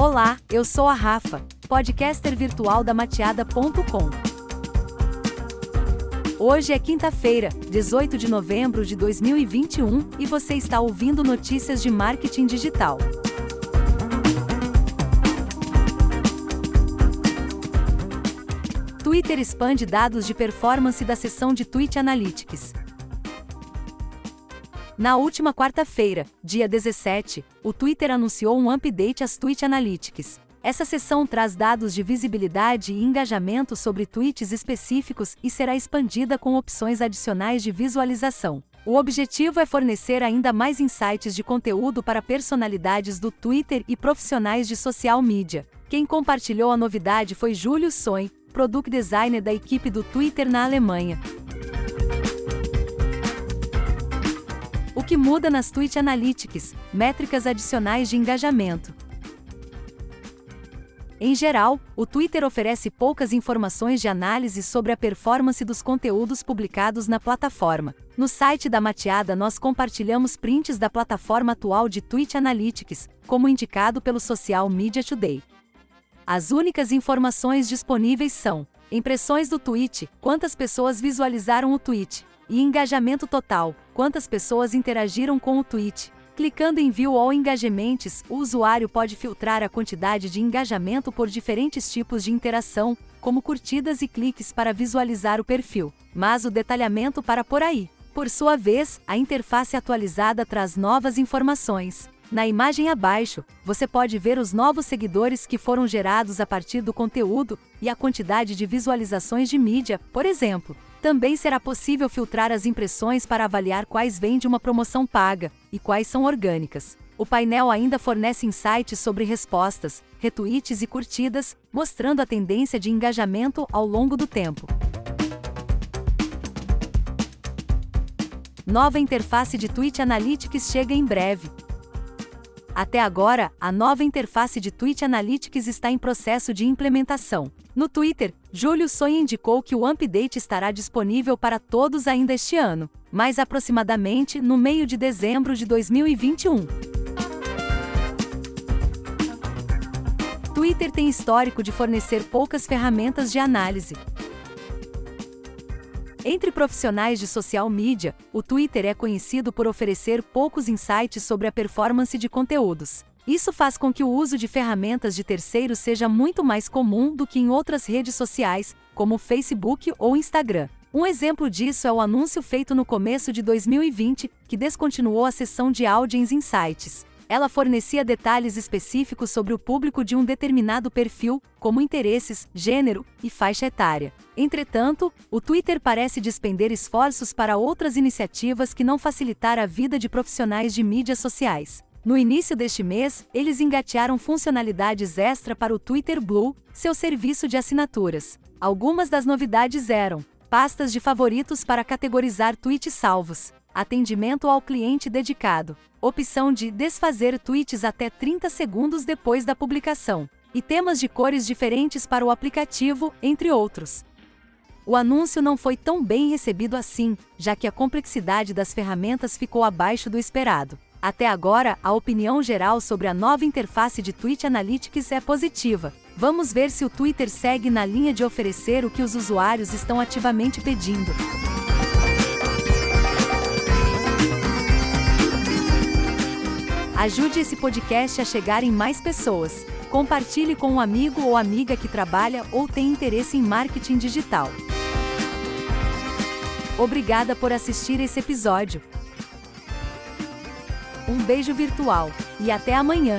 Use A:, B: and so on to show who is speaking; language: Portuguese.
A: Olá, eu sou a Rafa, podcaster virtual da mateada.com. Hoje é quinta-feira, 18 de novembro de 2021, e você está ouvindo notícias de marketing digital. Twitter expande dados de performance da seção de Tweet Analytics. Na última quarta-feira, dia 17, o Twitter anunciou um update às Tweet Analytics. Essa seção traz dados de visibilidade e engajamento sobre tweets específicos e será expandida com opções adicionais de visualização. O objetivo é fornecer ainda mais insights de conteúdo para personalidades do Twitter e profissionais de social media. Quem compartilhou a novidade foi Júlio Soin, product designer da equipe do Twitter na Alemanha. Que muda nas Tweet Analytics? Métricas adicionais de engajamento. Em geral, o Twitter oferece poucas informações de análise sobre a performance dos conteúdos publicados na plataforma. No site da Mateada, nós compartilhamos prints da plataforma atual de Tweet Analytics, como indicado pelo Social Media Today. As únicas informações disponíveis são impressões do tweet, quantas pessoas visualizaram o tweet, e engajamento total, quantas pessoas interagiram com o tweet. Clicando em View All Engagements, o usuário pode filtrar a quantidade de engajamento por diferentes tipos de interação, como curtidas e cliques para visualizar o perfil, mas o detalhamento para por aí. Por sua vez, a interface atualizada traz novas informações. Na imagem abaixo, você pode ver os novos seguidores que foram gerados a partir do conteúdo e a quantidade de visualizações de mídia, por exemplo. Também será possível filtrar as impressões para avaliar quais vêm de uma promoção paga e quais são orgânicas. O painel ainda fornece insights sobre respostas, retweets e curtidas, mostrando a tendência de engajamento ao longo do tempo. Nova interface de Tweet Analytics chega em breve. Até agora, a nova interface de Tweet Analytics está em processo de implementação. No Twitter, Júlio Sonha indicou que o update estará disponível para todos ainda este ano, mais aproximadamente no meio de dezembro de 2021. Twitter tem histórico de fornecer poucas ferramentas de análise, entre profissionais de social media, o Twitter é conhecido por oferecer poucos insights sobre a performance de conteúdos. Isso faz com que o uso de ferramentas de terceiros seja muito mais comum do que em outras redes sociais, como Facebook ou Instagram. Um exemplo disso é o anúncio feito no começo de 2020, que descontinuou a seção de Audience Insights ela fornecia detalhes específicos sobre o público de um determinado perfil, como interesses, gênero e faixa etária. Entretanto, o Twitter parece despender esforços para outras iniciativas que não facilitar a vida de profissionais de mídias sociais. No início deste mês, eles engatearam funcionalidades extra para o Twitter Blue, seu serviço de assinaturas. Algumas das novidades eram pastas de favoritos para categorizar tweets salvos, atendimento ao cliente dedicado, opção de desfazer tweets até 30 segundos depois da publicação, e temas de cores diferentes para o aplicativo, entre outros. O anúncio não foi tão bem recebido assim, já que a complexidade das ferramentas ficou abaixo do esperado. Até agora, a opinião geral sobre a nova interface de Tweet Analytics é positiva. Vamos ver se o Twitter segue na linha de oferecer o que os usuários estão ativamente pedindo. Ajude esse podcast a chegar em mais pessoas. Compartilhe com um amigo ou amiga que trabalha ou tem interesse em marketing digital. Obrigada por assistir esse episódio. Um beijo virtual e até amanhã!